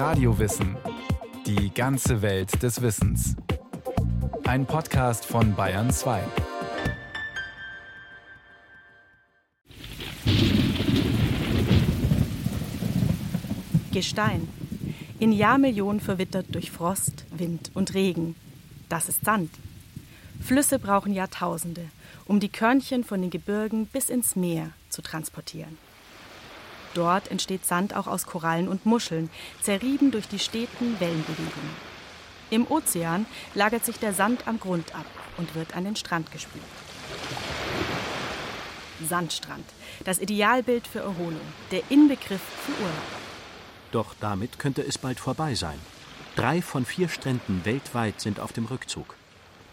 Radiowissen. Die ganze Welt des Wissens. Ein Podcast von Bayern 2. Gestein. In Jahrmillionen verwittert durch Frost, Wind und Regen. Das ist Sand. Flüsse brauchen Jahrtausende, um die Körnchen von den Gebirgen bis ins Meer zu transportieren. Dort entsteht Sand auch aus Korallen und Muscheln, zerrieben durch die steten Wellenbewegungen. Im Ozean lagert sich der Sand am Grund ab und wird an den Strand gespült. Sandstrand, das Idealbild für Erholung, der Inbegriff für Urlaub. Doch damit könnte es bald vorbei sein. Drei von vier Stränden weltweit sind auf dem Rückzug.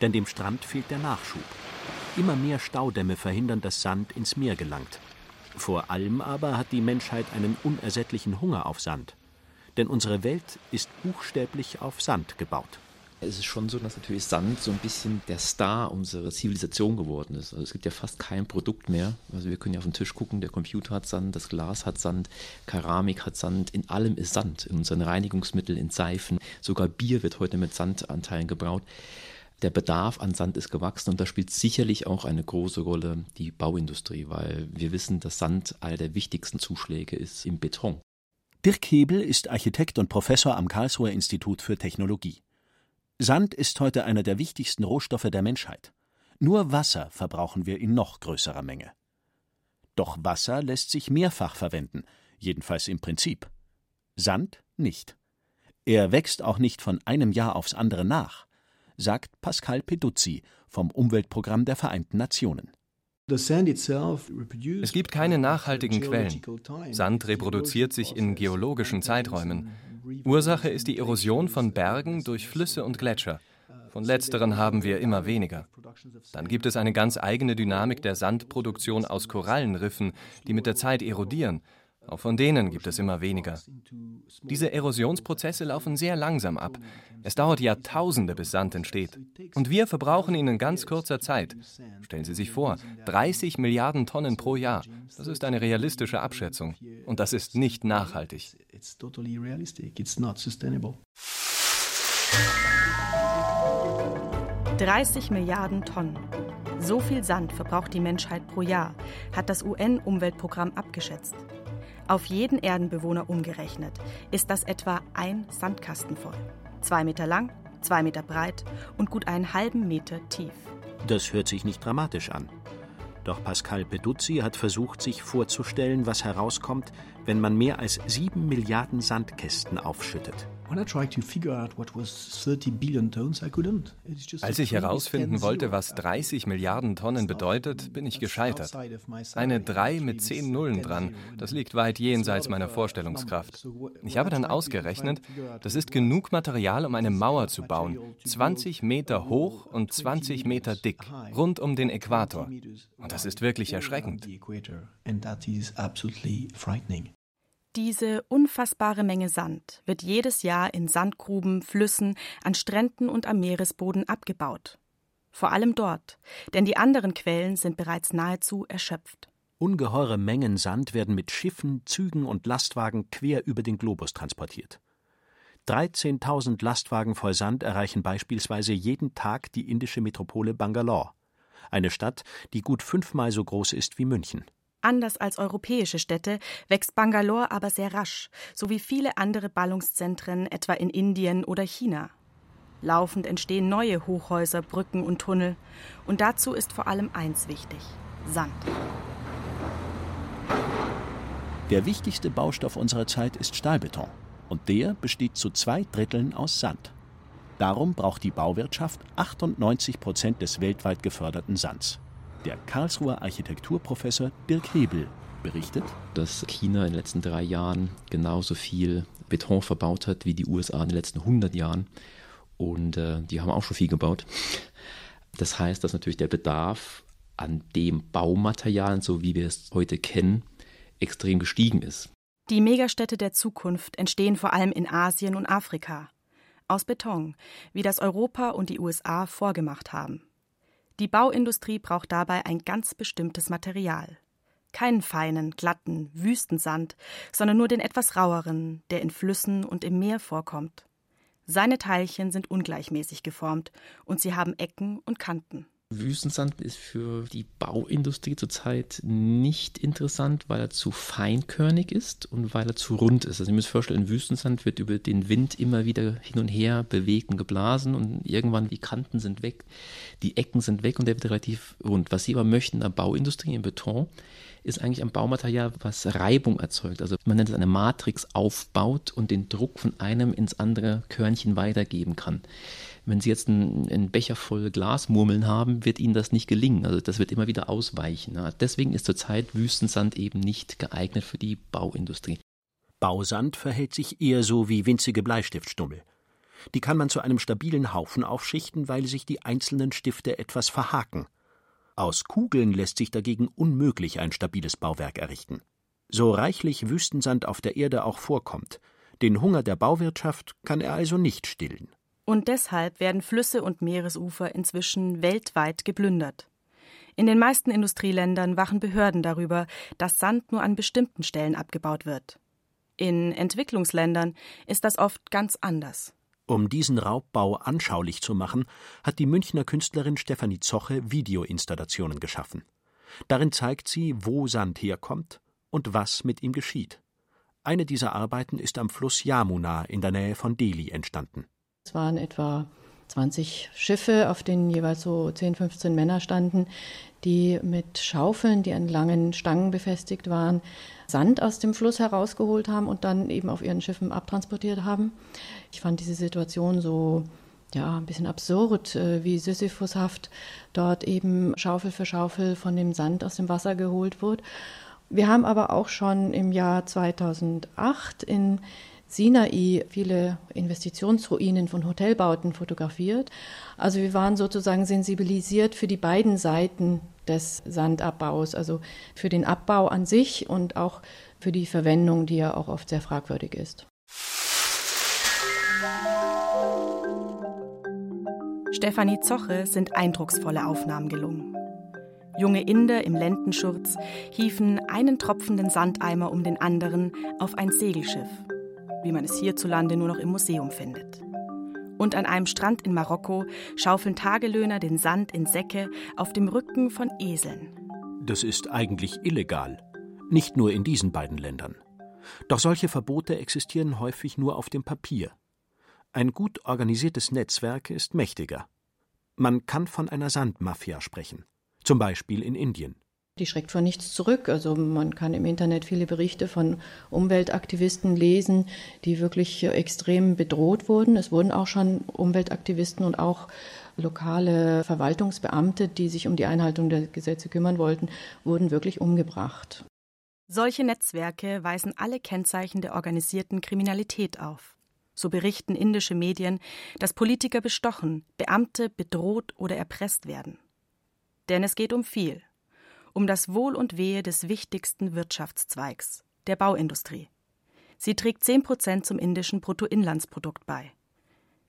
Denn dem Strand fehlt der Nachschub. Immer mehr Staudämme verhindern, dass Sand ins Meer gelangt. Vor allem aber hat die Menschheit einen unersättlichen Hunger auf Sand. Denn unsere Welt ist buchstäblich auf Sand gebaut. Es ist schon so, dass natürlich Sand so ein bisschen der Star unserer Zivilisation geworden ist. Also es gibt ja fast kein Produkt mehr. Also wir können ja auf den Tisch gucken, der Computer hat Sand, das Glas hat Sand, Keramik hat Sand, in allem ist Sand. In unseren Reinigungsmitteln, in Seifen, sogar Bier wird heute mit Sandanteilen gebraut. Der Bedarf an Sand ist gewachsen und da spielt sicherlich auch eine große Rolle die Bauindustrie, weil wir wissen, dass Sand einer der wichtigsten Zuschläge ist im Beton. Dirk Hebel ist Architekt und Professor am Karlsruher Institut für Technologie. Sand ist heute einer der wichtigsten Rohstoffe der Menschheit. Nur Wasser verbrauchen wir in noch größerer Menge. Doch Wasser lässt sich mehrfach verwenden, jedenfalls im Prinzip. Sand nicht. Er wächst auch nicht von einem Jahr aufs andere nach, sagt Pascal Peduzzi vom Umweltprogramm der Vereinten Nationen. Es gibt keine nachhaltigen Quellen. Sand reproduziert sich in geologischen Zeiträumen. Ursache ist die Erosion von Bergen durch Flüsse und Gletscher. Von letzteren haben wir immer weniger. Dann gibt es eine ganz eigene Dynamik der Sandproduktion aus Korallenriffen, die mit der Zeit erodieren. Auch von denen gibt es immer weniger. Diese Erosionsprozesse laufen sehr langsam ab. Es dauert Jahrtausende, bis Sand entsteht. Und wir verbrauchen ihn in ganz kurzer Zeit. Stellen Sie sich vor, 30 Milliarden Tonnen pro Jahr. Das ist eine realistische Abschätzung. Und das ist nicht nachhaltig. 30 Milliarden Tonnen. So viel Sand verbraucht die Menschheit pro Jahr, hat das UN-Umweltprogramm abgeschätzt. Auf jeden Erdenbewohner umgerechnet ist das etwa ein Sandkasten voll. Zwei Meter lang, zwei Meter breit und gut einen halben Meter tief. Das hört sich nicht dramatisch an. Doch Pascal Peduzzi hat versucht, sich vorzustellen, was herauskommt, wenn man mehr als sieben Milliarden Sandkästen aufschüttet. Als ich herausfinden wollte, was 30 Milliarden Tonnen bedeutet, bin ich gescheitert. Eine 3 mit 10 Nullen dran, das liegt weit jenseits meiner Vorstellungskraft. Ich habe dann ausgerechnet, das ist genug Material, um eine Mauer zu bauen, 20 Meter hoch und 20 Meter dick, rund um den Äquator. Und das ist wirklich erschreckend. Diese unfassbare Menge Sand wird jedes Jahr in Sandgruben, Flüssen, an Stränden und am Meeresboden abgebaut. Vor allem dort, denn die anderen Quellen sind bereits nahezu erschöpft. Ungeheure Mengen Sand werden mit Schiffen, Zügen und Lastwagen quer über den Globus transportiert. 13.000 Lastwagen voll Sand erreichen beispielsweise jeden Tag die indische Metropole Bangalore, eine Stadt, die gut fünfmal so groß ist wie München. Anders als europäische Städte wächst Bangalore aber sehr rasch, so wie viele andere Ballungszentren, etwa in Indien oder China. Laufend entstehen neue Hochhäuser, Brücken und Tunnel. Und dazu ist vor allem eins wichtig: Sand. Der wichtigste Baustoff unserer Zeit ist Stahlbeton. Und der besteht zu zwei Dritteln aus Sand. Darum braucht die Bauwirtschaft 98 Prozent des weltweit geförderten Sands. Der Karlsruher Architekturprofessor Dirk Hebel berichtet, dass China in den letzten drei Jahren genauso viel Beton verbaut hat wie die USA in den letzten 100 Jahren. Und äh, die haben auch schon viel gebaut. Das heißt, dass natürlich der Bedarf an dem Baumaterial, so wie wir es heute kennen, extrem gestiegen ist. Die Megastädte der Zukunft entstehen vor allem in Asien und Afrika. Aus Beton, wie das Europa und die USA vorgemacht haben. Die Bauindustrie braucht dabei ein ganz bestimmtes Material. Keinen feinen, glatten Wüstensand, sondern nur den etwas raueren, der in Flüssen und im Meer vorkommt. Seine Teilchen sind ungleichmäßig geformt und sie haben Ecken und Kanten. Wüstensand ist für die Bauindustrie zurzeit nicht interessant, weil er zu feinkörnig ist und weil er zu rund ist. Also ihr müsst vorstellen, Wüstensand wird über den Wind immer wieder hin und her bewegt und geblasen und irgendwann die Kanten sind weg, die Ecken sind weg und der wird relativ rund. Was sie aber möchten in der Bauindustrie, im Beton, ist eigentlich ein Baumaterial, was Reibung erzeugt. Also man nennt es eine Matrix aufbaut und den Druck von einem ins andere Körnchen weitergeben kann. Wenn Sie jetzt einen, einen Becher voll Glasmurmeln haben, wird Ihnen das nicht gelingen. Also das wird immer wieder ausweichen. Deswegen ist zurzeit Wüstensand eben nicht geeignet für die Bauindustrie. Bausand verhält sich eher so wie winzige Bleistiftstummel. Die kann man zu einem stabilen Haufen aufschichten, weil sich die einzelnen Stifte etwas verhaken. Aus Kugeln lässt sich dagegen unmöglich ein stabiles Bauwerk errichten. So reichlich Wüstensand auf der Erde auch vorkommt, den Hunger der Bauwirtschaft kann er also nicht stillen. Und deshalb werden Flüsse und Meeresufer inzwischen weltweit geplündert. In den meisten Industrieländern wachen Behörden darüber, dass Sand nur an bestimmten Stellen abgebaut wird. In Entwicklungsländern ist das oft ganz anders. Um diesen Raubbau anschaulich zu machen, hat die Münchner Künstlerin Stefanie Zoche Videoinstallationen geschaffen. Darin zeigt sie, wo Sand herkommt und was mit ihm geschieht. Eine dieser Arbeiten ist am Fluss Yamuna in der Nähe von Delhi entstanden. Es waren etwa 20 Schiffe, auf denen jeweils so 10, 15 Männer standen, die mit Schaufeln, die an langen Stangen befestigt waren, Sand aus dem Fluss herausgeholt haben und dann eben auf ihren Schiffen abtransportiert haben. Ich fand diese Situation so ja, ein bisschen absurd, äh, wie Sisyphushaft dort eben Schaufel für Schaufel von dem Sand aus dem Wasser geholt wurde. Wir haben aber auch schon im Jahr 2008 in Sinai viele Investitionsruinen von Hotelbauten fotografiert. Also wir waren sozusagen sensibilisiert für die beiden Seiten des Sandabbaus, also für den Abbau an sich und auch für die Verwendung, die ja auch oft sehr fragwürdig ist. Stefanie Zoche sind eindrucksvolle Aufnahmen gelungen. Junge Inder im Lendenschurz hieven einen tropfenden Sandeimer um den anderen auf ein Segelschiff wie man es hierzulande nur noch im Museum findet. Und an einem Strand in Marokko schaufeln Tagelöhner den Sand in Säcke auf dem Rücken von Eseln. Das ist eigentlich illegal. Nicht nur in diesen beiden Ländern. Doch solche Verbote existieren häufig nur auf dem Papier. Ein gut organisiertes Netzwerk ist mächtiger. Man kann von einer Sandmafia sprechen, zum Beispiel in Indien. Die schreckt vor nichts zurück. Also man kann im Internet viele Berichte von Umweltaktivisten lesen, die wirklich extrem bedroht wurden. Es wurden auch schon Umweltaktivisten und auch lokale Verwaltungsbeamte, die sich um die Einhaltung der Gesetze kümmern wollten, wurden wirklich umgebracht. Solche Netzwerke weisen alle Kennzeichen der organisierten Kriminalität auf. So berichten indische Medien, dass Politiker bestochen, Beamte bedroht oder erpresst werden. Denn es geht um viel um das Wohl und Wehe des wichtigsten Wirtschaftszweigs, der Bauindustrie. Sie trägt 10 Prozent zum indischen Bruttoinlandsprodukt bei.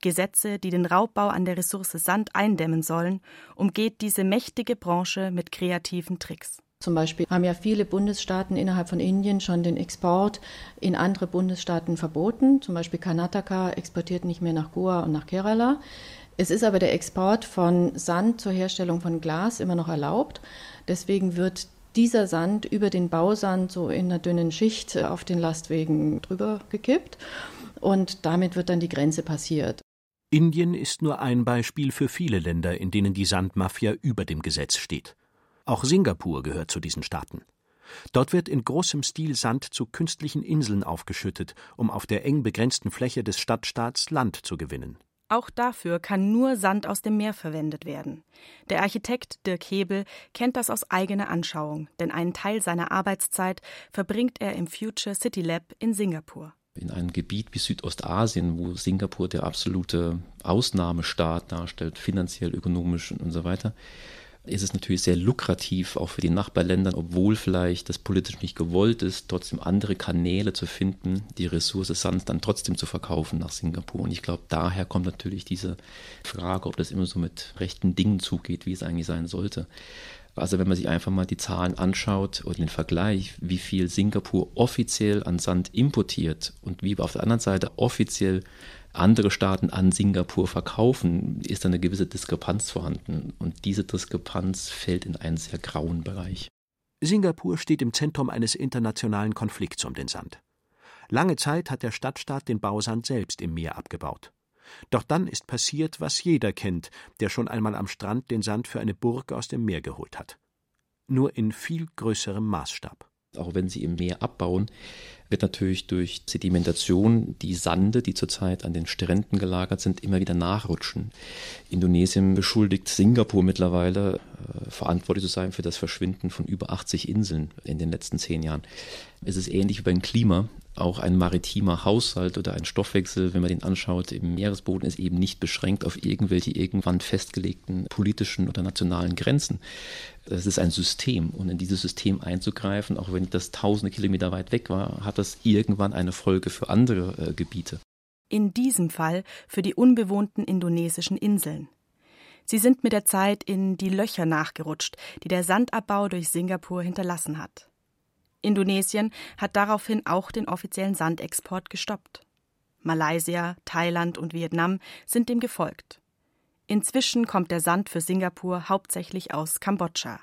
Gesetze, die den Raubbau an der Ressource Sand eindämmen sollen, umgeht diese mächtige Branche mit kreativen Tricks. Zum Beispiel haben ja viele Bundesstaaten innerhalb von Indien schon den Export in andere Bundesstaaten verboten. Zum Beispiel Karnataka exportiert nicht mehr nach Goa und nach Kerala. Es ist aber der Export von Sand zur Herstellung von Glas immer noch erlaubt. Deswegen wird dieser Sand über den Bausand so in einer dünnen Schicht auf den Lastwegen drüber gekippt und damit wird dann die Grenze passiert. Indien ist nur ein Beispiel für viele Länder, in denen die Sandmafia über dem Gesetz steht. Auch Singapur gehört zu diesen Staaten. Dort wird in großem Stil Sand zu künstlichen Inseln aufgeschüttet, um auf der eng begrenzten Fläche des Stadtstaats Land zu gewinnen. Auch dafür kann nur Sand aus dem Meer verwendet werden. Der Architekt Dirk Hebel kennt das aus eigener Anschauung, denn einen Teil seiner Arbeitszeit verbringt er im Future City Lab in Singapur. In einem Gebiet wie Südostasien, wo Singapur der absolute Ausnahmestaat darstellt, finanziell, ökonomisch und so weiter, ist es natürlich sehr lukrativ, auch für die Nachbarländer, obwohl vielleicht das politisch nicht gewollt ist, trotzdem andere Kanäle zu finden, die Ressource Sand dann trotzdem zu verkaufen nach Singapur. Und ich glaube, daher kommt natürlich diese Frage, ob das immer so mit rechten Dingen zugeht, wie es eigentlich sein sollte. Also wenn man sich einfach mal die Zahlen anschaut und den Vergleich, wie viel Singapur offiziell an Sand importiert und wie auf der anderen Seite offiziell andere Staaten an Singapur verkaufen, ist eine gewisse Diskrepanz vorhanden. Und diese Diskrepanz fällt in einen sehr grauen Bereich. Singapur steht im Zentrum eines internationalen Konflikts um den Sand. Lange Zeit hat der Stadtstaat den Bausand selbst im Meer abgebaut. Doch dann ist passiert, was jeder kennt, der schon einmal am Strand den Sand für eine Burg aus dem Meer geholt hat. Nur in viel größerem Maßstab. Auch wenn sie im Meer abbauen, wird natürlich durch Sedimentation die Sande, die zurzeit an den Stränden gelagert sind, immer wieder nachrutschen. Indonesien beschuldigt Singapur mittlerweile, äh, verantwortlich zu sein für das Verschwinden von über 80 Inseln in den letzten zehn Jahren. Es ist ähnlich wie beim Klima auch ein maritimer Haushalt oder ein Stoffwechsel, wenn man den anschaut, im Meeresboden ist eben nicht beschränkt auf irgendwelche irgendwann festgelegten politischen oder nationalen Grenzen. Es ist ein System und in dieses System einzugreifen, auch wenn das tausende Kilometer weit weg war, hat das irgendwann eine Folge für andere äh, Gebiete. In diesem Fall für die unbewohnten indonesischen Inseln. Sie sind mit der Zeit in die Löcher nachgerutscht, die der Sandabbau durch Singapur hinterlassen hat. Indonesien hat daraufhin auch den offiziellen Sandexport gestoppt. Malaysia, Thailand und Vietnam sind dem gefolgt. Inzwischen kommt der Sand für Singapur hauptsächlich aus Kambodscha,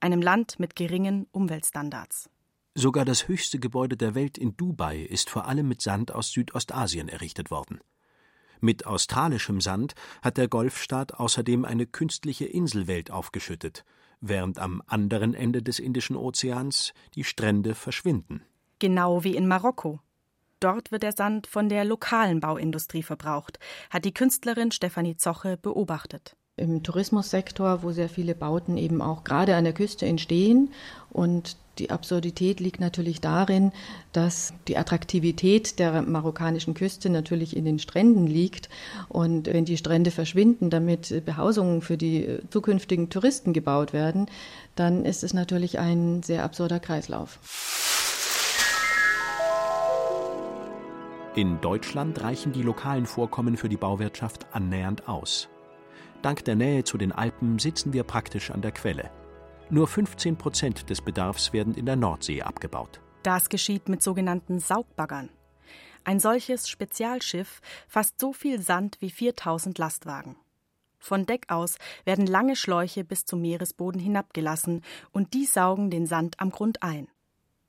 einem Land mit geringen Umweltstandards. Sogar das höchste Gebäude der Welt in Dubai ist vor allem mit Sand aus Südostasien errichtet worden. Mit australischem Sand hat der Golfstaat außerdem eine künstliche Inselwelt aufgeschüttet, während am anderen Ende des Indischen Ozeans die Strände verschwinden. Genau wie in Marokko. Dort wird der Sand von der lokalen Bauindustrie verbraucht, hat die Künstlerin Stefanie Zoche beobachtet im Tourismussektor, wo sehr viele Bauten eben auch gerade an der Küste entstehen. Und die Absurdität liegt natürlich darin, dass die Attraktivität der marokkanischen Küste natürlich in den Stränden liegt. Und wenn die Strände verschwinden, damit Behausungen für die zukünftigen Touristen gebaut werden, dann ist es natürlich ein sehr absurder Kreislauf. In Deutschland reichen die lokalen Vorkommen für die Bauwirtschaft annähernd aus. Dank der Nähe zu den Alpen sitzen wir praktisch an der Quelle. Nur 15 Prozent des Bedarfs werden in der Nordsee abgebaut. Das geschieht mit sogenannten Saugbaggern. Ein solches Spezialschiff fasst so viel Sand wie 4000 Lastwagen. Von Deck aus werden lange Schläuche bis zum Meeresboden hinabgelassen und die saugen den Sand am Grund ein.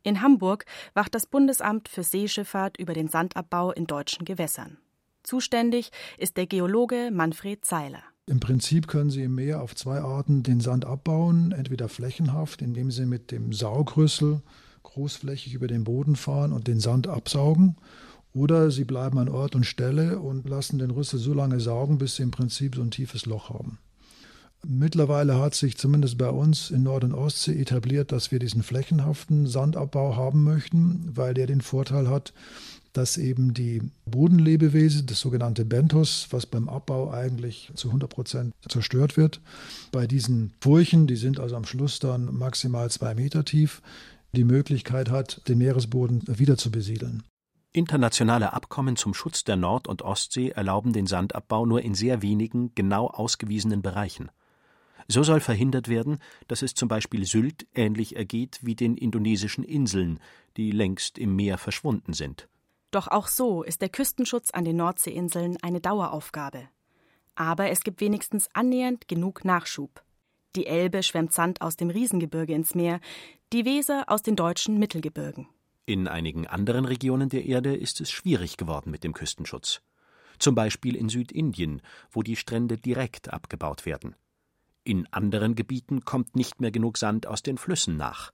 In Hamburg wacht das Bundesamt für Seeschifffahrt über den Sandabbau in deutschen Gewässern. Zuständig ist der Geologe Manfred Zeiler. Im Prinzip können Sie im Meer auf zwei Arten den Sand abbauen, entweder flächenhaft, indem Sie mit dem Saugrüssel großflächig über den Boden fahren und den Sand absaugen, oder Sie bleiben an Ort und Stelle und lassen den Rüssel so lange saugen, bis Sie im Prinzip so ein tiefes Loch haben. Mittlerweile hat sich zumindest bei uns in Nord- und Ostsee etabliert, dass wir diesen flächenhaften Sandabbau haben möchten, weil der den Vorteil hat, dass eben die Bodenlebewesen, das sogenannte Benthos, was beim Abbau eigentlich zu 100 Prozent zerstört wird, bei diesen Furchen, die sind also am Schluss dann maximal zwei Meter tief, die Möglichkeit hat, den Meeresboden wieder zu besiedeln. Internationale Abkommen zum Schutz der Nord- und Ostsee erlauben den Sandabbau nur in sehr wenigen, genau ausgewiesenen Bereichen. So soll verhindert werden, dass es zum Beispiel Sylt ähnlich ergeht wie den indonesischen Inseln, die längst im Meer verschwunden sind. Doch auch so ist der Küstenschutz an den Nordseeinseln eine Daueraufgabe. Aber es gibt wenigstens annähernd genug Nachschub. Die Elbe schwemmt Sand aus dem Riesengebirge ins Meer, die Weser aus den deutschen Mittelgebirgen. In einigen anderen Regionen der Erde ist es schwierig geworden mit dem Küstenschutz. Zum Beispiel in Südindien, wo die Strände direkt abgebaut werden. In anderen Gebieten kommt nicht mehr genug Sand aus den Flüssen nach,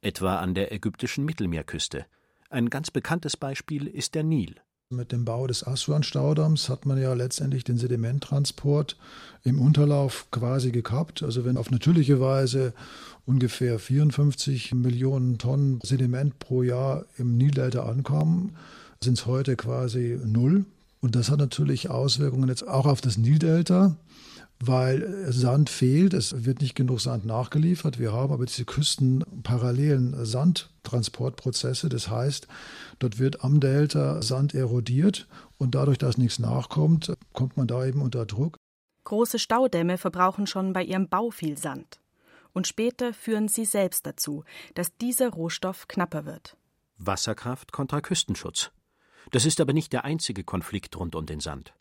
etwa an der ägyptischen Mittelmeerküste. Ein ganz bekanntes Beispiel ist der Nil. Mit dem Bau des Aswan-Staudamms hat man ja letztendlich den Sedimenttransport im Unterlauf quasi gekappt. Also wenn auf natürliche Weise ungefähr 54 Millionen Tonnen Sediment pro Jahr im Nildelta ankommen, sind es heute quasi null. Und das hat natürlich Auswirkungen jetzt auch auf das Nildelta weil Sand fehlt. Es wird nicht genug Sand nachgeliefert. Wir haben aber diese küstenparallelen Sandtransportprozesse. Das heißt, dort wird am Delta Sand erodiert und dadurch, dass nichts nachkommt, kommt man da eben unter Druck. Große Staudämme verbrauchen schon bei ihrem Bau viel Sand. und später führen sie selbst dazu, dass dieser Rohstoff knapper wird. Wasserkraft kontra Küstenschutz. Das ist aber nicht der einzige Konflikt rund um den Sand.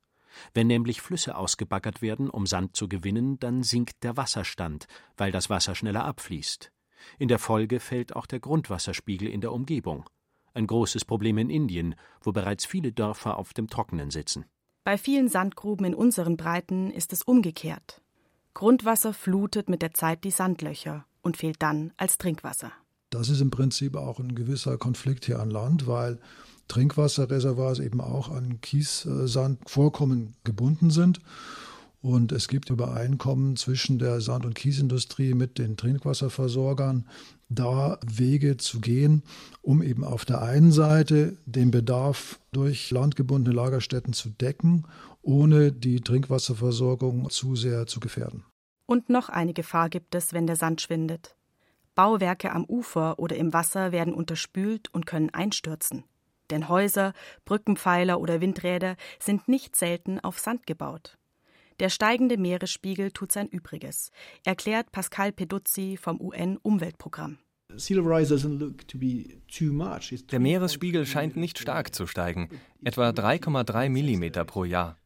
Wenn nämlich Flüsse ausgebaggert werden, um Sand zu gewinnen, dann sinkt der Wasserstand, weil das Wasser schneller abfließt. In der Folge fällt auch der Grundwasserspiegel in der Umgebung. Ein großes Problem in Indien, wo bereits viele Dörfer auf dem Trockenen sitzen. Bei vielen Sandgruben in unseren Breiten ist es umgekehrt. Grundwasser flutet mit der Zeit die Sandlöcher und fehlt dann als Trinkwasser. Das ist im Prinzip auch ein gewisser Konflikt hier an Land, weil Trinkwasserreservoirs eben auch an Kiessandvorkommen gebunden sind. Und es gibt Übereinkommen zwischen der Sand- und Kiesindustrie mit den Trinkwasserversorgern, da Wege zu gehen, um eben auf der einen Seite den Bedarf durch landgebundene Lagerstätten zu decken, ohne die Trinkwasserversorgung zu sehr zu gefährden. Und noch eine Gefahr gibt es, wenn der Sand schwindet. Bauwerke am Ufer oder im Wasser werden unterspült und können einstürzen. Denn Häuser, Brückenpfeiler oder Windräder sind nicht selten auf Sand gebaut. Der steigende Meeresspiegel tut sein Übriges, erklärt Pascal Peduzzi vom UN-Umweltprogramm. Der Meeresspiegel scheint nicht stark zu steigen, etwa 3,3 Millimeter pro Jahr.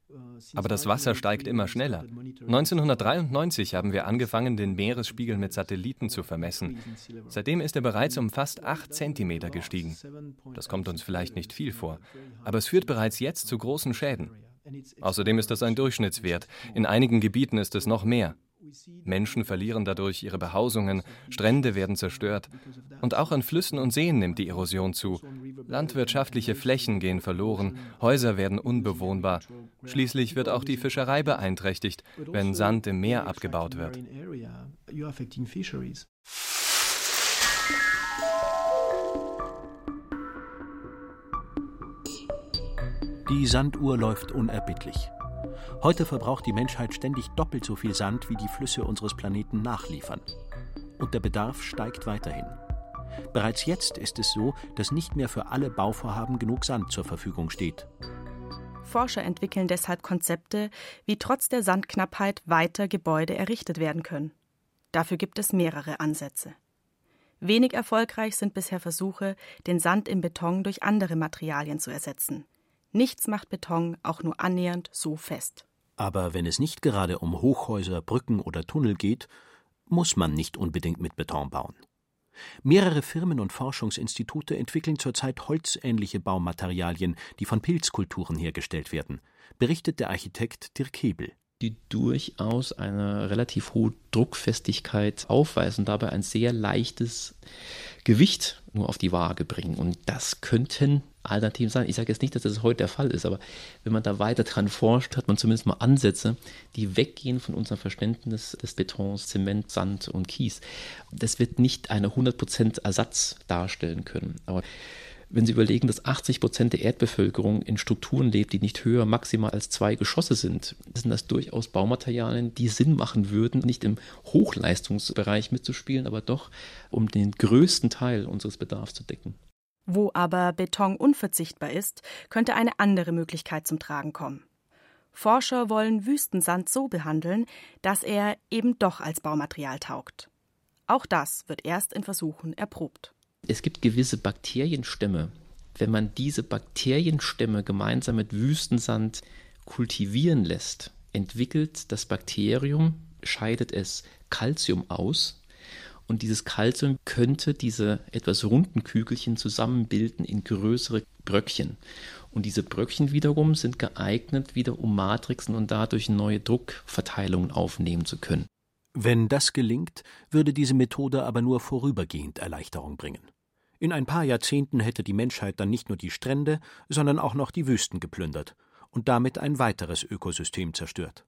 Aber das Wasser steigt immer schneller. 1993 haben wir angefangen, den Meeresspiegel mit Satelliten zu vermessen. Seitdem ist er bereits um fast 8 Zentimeter gestiegen. Das kommt uns vielleicht nicht viel vor, aber es führt bereits jetzt zu großen Schäden. Außerdem ist das ein Durchschnittswert. In einigen Gebieten ist es noch mehr. Menschen verlieren dadurch ihre Behausungen, Strände werden zerstört. Und auch an Flüssen und Seen nimmt die Erosion zu. Landwirtschaftliche Flächen gehen verloren, Häuser werden unbewohnbar. Schließlich wird auch die Fischerei beeinträchtigt, wenn Sand im Meer abgebaut wird. Die Sanduhr läuft unerbittlich. Heute verbraucht die Menschheit ständig doppelt so viel Sand, wie die Flüsse unseres Planeten nachliefern. Und der Bedarf steigt weiterhin. Bereits jetzt ist es so, dass nicht mehr für alle Bauvorhaben genug Sand zur Verfügung steht. Forscher entwickeln deshalb Konzepte, wie trotz der Sandknappheit weiter Gebäude errichtet werden können. Dafür gibt es mehrere Ansätze. Wenig erfolgreich sind bisher Versuche, den Sand im Beton durch andere Materialien zu ersetzen. Nichts macht Beton auch nur annähernd so fest. Aber wenn es nicht gerade um Hochhäuser, Brücken oder Tunnel geht, muss man nicht unbedingt mit Beton bauen. Mehrere Firmen und Forschungsinstitute entwickeln zurzeit holzähnliche Baumaterialien, die von Pilzkulturen hergestellt werden, berichtet der Architekt Dirk Hebel die durchaus eine relativ hohe Druckfestigkeit aufweisen, dabei ein sehr leichtes Gewicht nur auf die Waage bringen. Und das könnten Alternativen sein. Ich sage jetzt nicht, dass das heute der Fall ist, aber wenn man da weiter dran forscht, hat man zumindest mal Ansätze, die weggehen von unserem Verständnis des Betons, Zement, Sand und Kies. Das wird nicht eine 100% Ersatz darstellen können. Aber wenn Sie überlegen, dass 80 Prozent der Erdbevölkerung in Strukturen lebt, die nicht höher maximal als zwei Geschosse sind, sind das durchaus Baumaterialien, die Sinn machen würden, nicht im Hochleistungsbereich mitzuspielen, aber doch, um den größten Teil unseres Bedarfs zu decken. Wo aber Beton unverzichtbar ist, könnte eine andere Möglichkeit zum Tragen kommen. Forscher wollen Wüstensand so behandeln, dass er eben doch als Baumaterial taugt. Auch das wird erst in Versuchen erprobt es gibt gewisse Bakterienstämme. Wenn man diese Bakterienstämme gemeinsam mit Wüstensand kultivieren lässt, entwickelt das Bakterium, scheidet es Calcium aus und dieses Calcium könnte diese etwas runden Kügelchen zusammenbilden in größere Bröckchen. Und diese Bröckchen wiederum sind geeignet, wieder um Matrixen und dadurch neue Druckverteilungen aufnehmen zu können. Wenn das gelingt, würde diese Methode aber nur vorübergehend Erleichterung bringen. In ein paar Jahrzehnten hätte die Menschheit dann nicht nur die Strände, sondern auch noch die Wüsten geplündert und damit ein weiteres Ökosystem zerstört.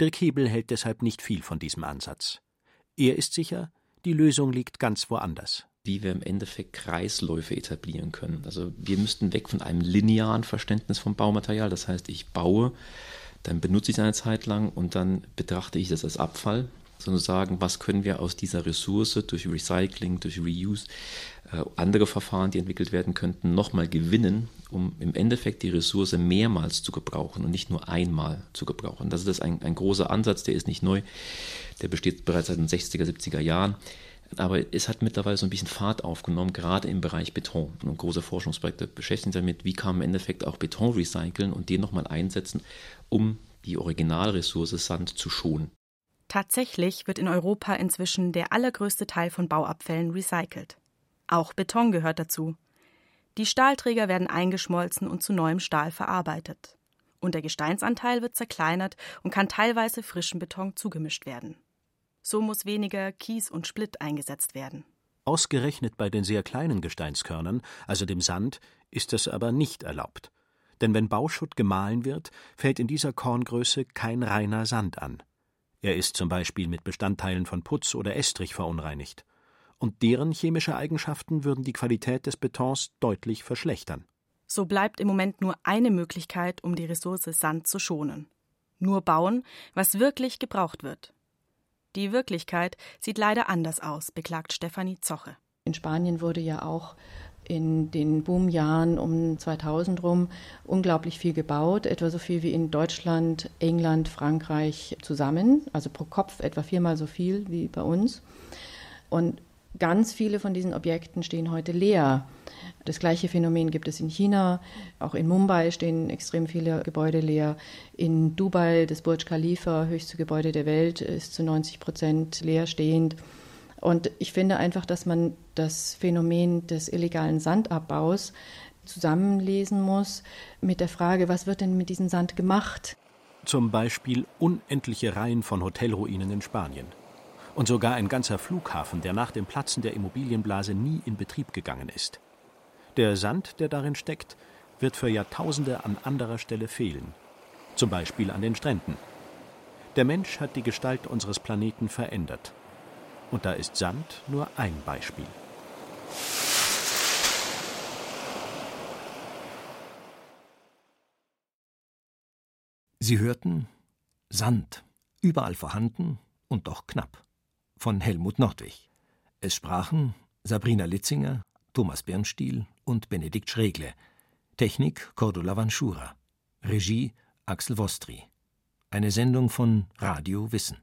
Dirk Hebel hält deshalb nicht viel von diesem Ansatz. Er ist sicher, die Lösung liegt ganz woanders. Wie wir im Endeffekt Kreisläufe etablieren können. Also wir müssten weg von einem linearen Verständnis vom Baumaterial. Das heißt, ich baue, dann benutze ich es eine Zeit lang und dann betrachte ich das als Abfall sondern sagen, was können wir aus dieser Ressource durch Recycling, durch Reuse, andere Verfahren, die entwickelt werden könnten, nochmal gewinnen, um im Endeffekt die Ressource mehrmals zu gebrauchen und nicht nur einmal zu gebrauchen. Das ist ein, ein großer Ansatz, der ist nicht neu, der besteht bereits seit den 60er, 70er Jahren. Aber es hat mittlerweile so ein bisschen Fahrt aufgenommen, gerade im Bereich Beton. Und große Forschungsprojekte beschäftigen sich damit, wie kann man im Endeffekt auch Beton recyceln und den nochmal einsetzen, um die Originalressource Sand zu schonen. Tatsächlich wird in Europa inzwischen der allergrößte Teil von Bauabfällen recycelt. Auch Beton gehört dazu. Die Stahlträger werden eingeschmolzen und zu neuem Stahl verarbeitet. Und der Gesteinsanteil wird zerkleinert und kann teilweise frischen Beton zugemischt werden. So muss weniger Kies und Splitt eingesetzt werden. Ausgerechnet bei den sehr kleinen Gesteinskörnern, also dem Sand, ist das aber nicht erlaubt. Denn wenn Bauschutt gemahlen wird, fällt in dieser Korngröße kein reiner Sand an. Er ist zum Beispiel mit Bestandteilen von Putz oder Estrich verunreinigt. Und deren chemische Eigenschaften würden die Qualität des Betons deutlich verschlechtern. So bleibt im Moment nur eine Möglichkeit, um die Ressource Sand zu schonen. Nur bauen, was wirklich gebraucht wird. Die Wirklichkeit sieht leider anders aus, beklagt Stefanie Zoche. In Spanien wurde ja auch in den Boomjahren um 2000 rum unglaublich viel gebaut, etwa so viel wie in Deutschland, England, Frankreich zusammen, also pro Kopf etwa viermal so viel wie bei uns. Und ganz viele von diesen Objekten stehen heute leer. Das gleiche Phänomen gibt es in China. Auch in Mumbai stehen extrem viele Gebäude leer. In Dubai, das Burj Khalifa, höchste Gebäude der Welt, ist zu 90 Prozent leerstehend. Und ich finde einfach, dass man das Phänomen des illegalen Sandabbaus zusammenlesen muss mit der Frage, was wird denn mit diesem Sand gemacht? Zum Beispiel unendliche Reihen von Hotelruinen in Spanien. Und sogar ein ganzer Flughafen, der nach dem Platzen der Immobilienblase nie in Betrieb gegangen ist. Der Sand, der darin steckt, wird für Jahrtausende an anderer Stelle fehlen. Zum Beispiel an den Stränden. Der Mensch hat die Gestalt unseres Planeten verändert. Und da ist Sand nur ein Beispiel. Sie hörten Sand, überall vorhanden und doch knapp, von Helmut Nordwig. Es sprachen Sabrina Litzinger, Thomas Bernstiel und Benedikt Schregle. Technik Cordula Vanschura. Regie Axel Vostri. Eine Sendung von Radio Wissen.